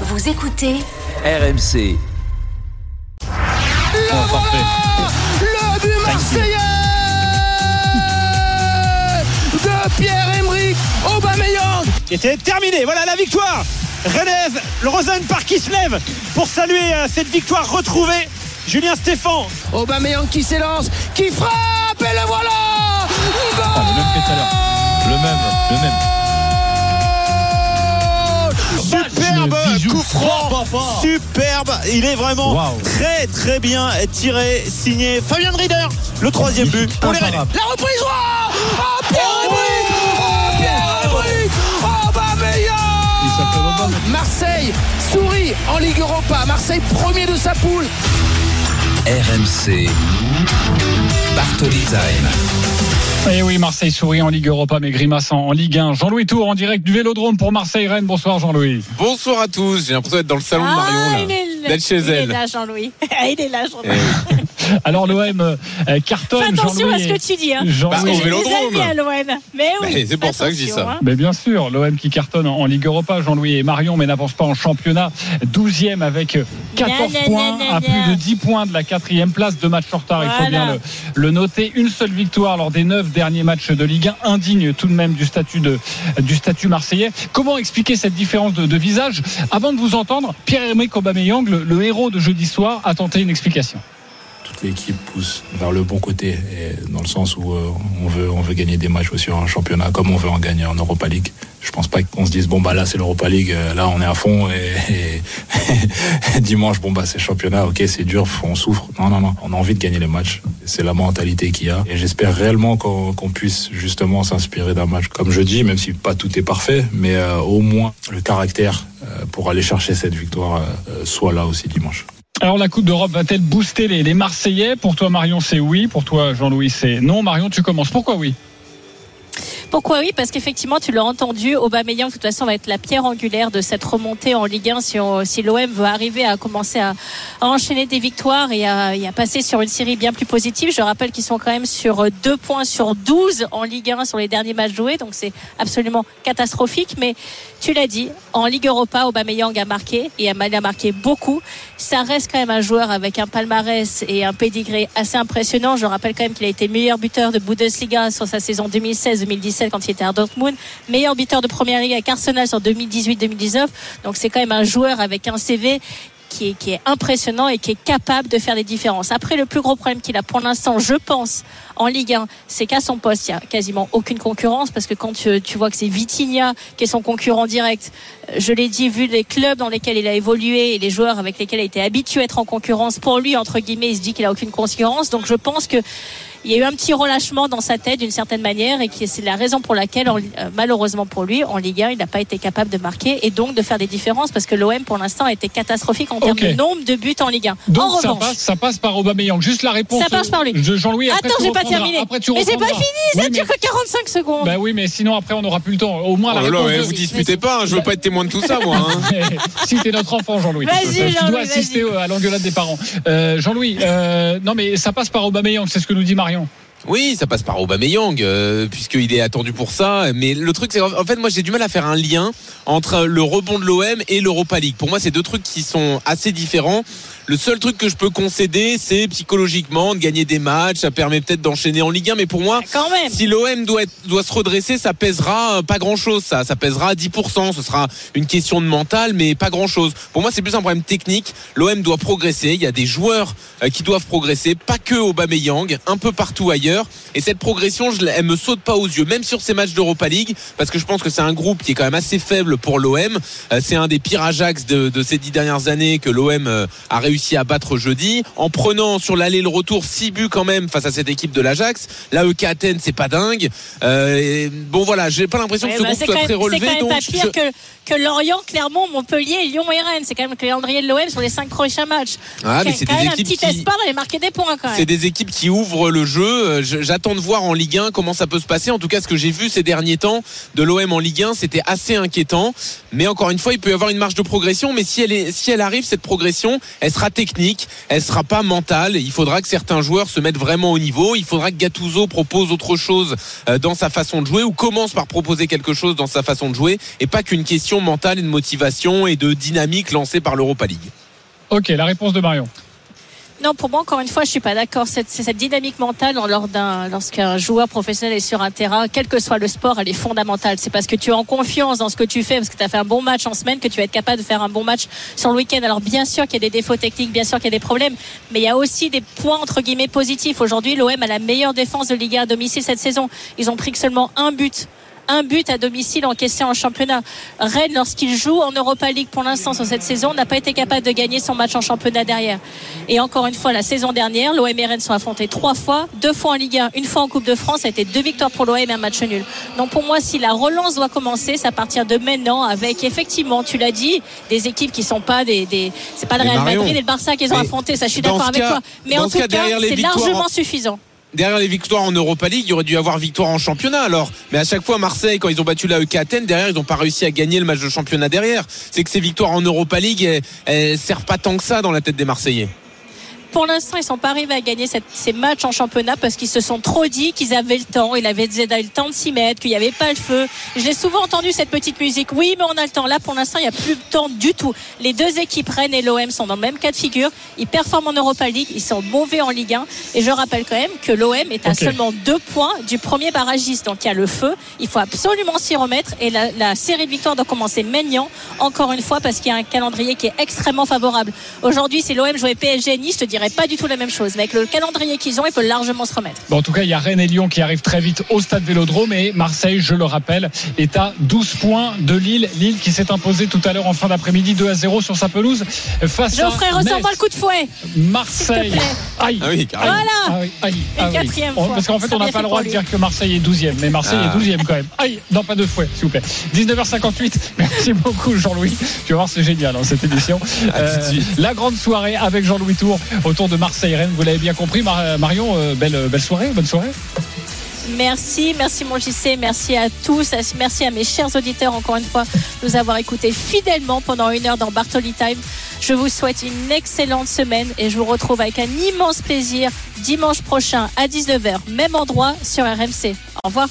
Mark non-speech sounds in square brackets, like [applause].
Vous écoutez RMC. Le voilà Le but marseillais de Pierre-Emerick Aubameyang était terminé. Voilà la victoire. Rennes, le Rosen Park qui se lève pour saluer euh, cette victoire retrouvée. Julien Stéphan. Aubameyang qui s'élance, qui frappe et le voilà ah, Le même que tout à l'heure. Le même, le même. Superbe. Il est vraiment wow. très très bien tiré, signé Fabien Rieder. Le troisième but pour les Rennes. La reprise, oh, oh Pierre-Emerick oh, Aubameyang Marseille sourit en Ligue Europa. Marseille premier de sa poule. RMC. Bartoli Time. Et oui, Marseille sourit en Ligue Europa, mais grimace en Ligue 1. Jean-Louis Tour en direct du Vélodrome pour Marseille-Rennes. Bonsoir Jean-Louis. Bonsoir à tous. J'ai l'impression d'être dans le salon de Ah, Marion, il là. est, D'être chez il elle. est là, Jean-Louis. [laughs] il est là, Jean-Louis. [laughs] Alors l'OM euh, cartonne. Fais attention Jean-Louis à ce que et- tu dis. Hein. Jean-Louis Bah, au Vélodrome. à l'OM. Mais oui. C'est pour ça que je dis ça. hein. Mais bien sûr, l'OM qui cartonne en Ligue Europa, Jean-Louis et Marion, mais n'avance pas en championnat. 12e avec 14 Gna, gna, points, à plus de 10 points de la quatrième place, deux matchs en retard, il faut bien le, le noter. Une seule victoire lors des neuf derniers matchs de Ligue 1, indigne tout de même du statut, de, du statut marseillais. Comment expliquer cette différence de, de visage? Avant de vous entendre, Pierre-Emerick Aubameyang, le, le héros de jeudi soir, a tenté une explication. L'équipe pousse vers le bon côté, et dans le sens où euh, on, veut, on veut gagner des matchs aussi en championnat, comme on veut en gagner en Europa League. Je pense pas qu'on se dise, bon, bah là, c'est l'Europa League, euh, là, on est à fond, et, [laughs] dimanche, bon, bah, c'est championnat, ok, c'est dur, on souffre. Non, non, non, on a envie de gagner les matchs. C'est la mentalité qu'il y a. Et j'espère réellement qu'on puisse justement s'inspirer d'un match comme jeudi, même si pas tout est parfait, mais euh, au moins le caractère pour aller chercher cette victoire soit là aussi dimanche. Alors la Coupe d'Europe va-t-elle booster les, Marseillais? Pour toi Marion c'est oui, pour toi Jean-Louis c'est non. Marion tu commences. Pourquoi oui? Pourquoi oui? Parce qu'effectivement, tu l'as entendu, Aubameyang, de toute façon, va être la pierre angulaire de cette remontée en Ligue 1 si, l'OM veut arriver à commencer à, à enchaîner des victoires et à, et à passer sur une série bien plus positive. Je rappelle qu'ils sont quand même sur 2 points sur 12 en Ligue 1 sur les derniers matchs joués, donc c'est absolument catastrophique. Mais tu l'as dit, en Ligue Europa, Aubameyang a marqué et a a marqué beaucoup. Ça reste quand même un joueur avec un palmarès et un pédigré assez impressionnant. Je rappelle quand même qu'il a été meilleur buteur de Bundesliga sur sa saison 2016-2017 quand il était à Dortmund, meilleur buteur de Première Ligue avec Arsenal sur 2018-2019. Donc c'est quand même un joueur avec un CV qui est, qui est impressionnant et qui est capable de faire des différences. Après, le plus gros problème qu'il a pour l'instant, je pense, en Ligue 1, c'est qu'à son poste, il n'y a quasiment aucune concurrence parce que quand tu, tu vois que c'est Vitinha qui est son concurrent direct, euh, je l'ai dit, vu les clubs dans lesquels il a évolué et les joueurs avec lesquels il a été habitué à être en concurrence, pour lui, entre guillemets, il se dit qu'il a aucune concurrence. Donc je pense que il y a eu un petit relâchement dans sa tête d'une certaine manière et que c'est la raison pour laquelle, euh, malheureusement pour lui, en Ligue 1, il n'a pas été capable de marquer et donc de faire des différences parce que l'OM pour l'instant a été catastrophique en termes de nombre de buts en Ligue 1. Donc en ça revanche, passe, ça passe par Aubameyang. Juste la réponse. Ça passe par lui. de Jean-Louis. Attends, j'ai pas. Terminé. Après, tu Mais c'est pas fini, ça Oui, dure mais- que 45 secondes. Bah oui, mais sinon après on n'aura plus le temps. Au moins Oh la là là, réponse. de- vous disputez pas, hein, je veux pas être témoin de tout ça, moi. hein. [laughs] si t'es notre enfant, Jean-Louis. Vas-y, tu Jean-Louis, dois assister à l'engueulade des parents. Euh, Jean-Louis, euh, non mais ça passe par Aubameyang, c'est ce que nous dit Marion. Oui, ça passe par Aubameyang, euh, puisqu'il est attendu pour ça. Mais le truc, c'est en fait, moi, j'ai du mal à faire un lien entre le rebond de l'OM et l'Europa League. Pour moi, c'est deux trucs qui sont assez différents. Le seul truc que je peux concéder, c'est psychologiquement de gagner des matchs. Ça permet peut-être d'enchaîner en Ligue 1, mais pour moi, Quand même. si l'OM doit, être- doit se redresser, ça pèsera euh, pas grand-chose. Ça, ça pèsera 10%. Ce sera une question de mental, mais pas grand-chose. Pour moi, c'est plus un problème technique. L'OM doit progresser. Il y a des joueurs euh, qui doivent progresser, pas que Aubameyang, un peu partout ailleurs. Et cette progression, je, elle me saute pas aux yeux, même sur ces matchs d'Europa League, parce que je pense que c'est un groupe qui est quand même assez faible pour l'OM. Euh, c'est un des pires Ajax de, de ces dix dernières années que l'OM a réussi à battre jeudi, en prenant sur l'aller et le retour six buts quand même face à cette équipe de l'Ajax. Là, EK Athènes, c'est pas dingue. Euh, et bon, voilà, j'ai pas l'impression Ouais, que ce bah, groupe c'est soit très même- c'est relevé. quand même donc pas pire je- que, que Lorient, Clermont, Montpellier, Lyon et Rennes. C'est quand même le calendrier de l'OM sur les cinq prochains matchs. Ah, mais C'est c'est quand des même un équipes petit qui- espoir d'aller marquer des points quand C'est même. des équipes qui ouvrent le jeu. Euh, j'attends de voir en Ligue 1 comment ça peut se passer. En tout cas, ce que j'ai vu ces derniers temps de l'OM en Ligue 1, c'était assez inquiétant. Mais encore une fois, il peut y avoir une marge de progression. Mais si elle, est, si elle arrive, cette progression, elle sera technique, elle sera pas mentale. Il faudra que certains joueurs se mettent vraiment au niveau. Il faudra que Gattuso propose autre chose euh, dans sa façon de jouer ou commence par proposer quelque chose dans sa façon de jouer et pas qu'une question mentale et de motivation et de dynamique lancée par l'Europa League. Ok, la réponse de Marion. Non, pour moi, encore une fois, je suis pas d'accord. Cette, cette dynamique mentale, lors d'un, lorsqu'un joueur professionnel est sur un terrain, quel que soit le sport, elle est fondamentale. C'est parce que tu es en confiance dans ce que tu fais, parce que tu as fait un bon match en semaine, que tu vas être capable de faire un bon match sur le week-end. Alors, bien sûr qu'il y a des défauts techniques, bien sûr qu'il y a des problèmes, mais il y a aussi des points, entre guillemets, positifs. Aujourd'hui, l'OM a la meilleure défense de Ligue 1 à domicile cette saison. Ils ont pris que seulement un but un but à domicile encaissé en championnat. Rennes, lorsqu'il joue en Europa League pour l'instant sur cette saison, n'a pas été capable de gagner son match en championnat derrière. Et encore une fois, la saison dernière, l'OM et Rennes sont affrontés trois fois, deux fois en Ligue 1, une fois en Coupe de France. Ça a été deux victoires pour l'OM et un match nul. Donc pour moi, si la relance doit commencer, c'est à partir de maintenant, avec effectivement, tu l'as dit, des équipes qui sont pas des, des c'est pas le Real Madrid et le Barça qu'ils ont affronté. Ça, je suis d'accord avec toi. Mais en tout cas, c'est largement suffisant derrière les victoires en Europa League, il aurait dû y avoir victoire en championnat alors. Mais à chaque fois, Marseille, quand ils ont battu la EK Athènes, derrière, ils n'ont pas réussi à gagner le match de championnat derrière. C'est que ces victoires en Europa League, elles, elles servent pas tant que ça dans la tête des Marseillais pour l'instant, ils sont pas arrivés à gagner ces matchs en championnat parce qu'ils se sont trop dit qu'ils avaient le temps. Ils avaient le temps de s'y mettre, qu'il n'y avait pas le feu. J'ai souvent entendu cette petite musique. Oui, mais on a le temps. Là, pour l'instant, il n'y a plus de temps du tout. Les deux équipes, Rennes et l'OM, sont dans le même cas de figure. Ils performent en Europa League. Ils sont mauvais en Ligue 1. Et je rappelle quand même que l'OM est à seulement deux points du premier barragiste. Donc, il y a le feu. Il faut absolument s'y remettre. Et la, série de victoires doit commencer maintenant, encore une fois, parce qu'il y a un calendrier qui est extrêmement favorable. Aujourd'hui, si l'OM jouait PSG Nice, je te dirais pas du tout la même chose. Mais avec le calendrier qu'ils ont, ils peuvent largement se remettre. Bon, en tout cas, il y a Rennes et Lyon qui arrivent très vite au stade Vélodrome et Marseille, je le rappelle, est à 12 points de Lille. Lille qui s'est imposé tout à l'heure en fin d'après-midi 2 à 0 sur sa pelouse face Geoffrey, à ressens pas le coup de fouet. Marseille. Aïe. Ah oui, Voilà. Ah aïe, ah quatrième fois. Parce qu'en fait, on n'a pas le droit de dire que Marseille est 12e, mais Marseille est 12e quand même. Aïe, non, pas de fouet, s'il vous plaît. 19h58. [laughs] Merci beaucoup, Jean-Louis. Tu vas voir, c'est génial, hein, cette édition. Euh, la grande soirée avec Jean-Louis Tour autour de Marseille-Rennes. Vous l'avez bien compris, Marion. Euh, belle, belle soirée, bonne soirée. Merci, merci mon JC, merci à tous, merci à mes chers auditeurs encore une fois de nous avoir écoutés fidèlement pendant une heure dans Bartoli Time. Je vous souhaite une excellente semaine et je vous retrouve avec un immense plaisir dimanche prochain à 19h, même endroit sur RMC. Au revoir.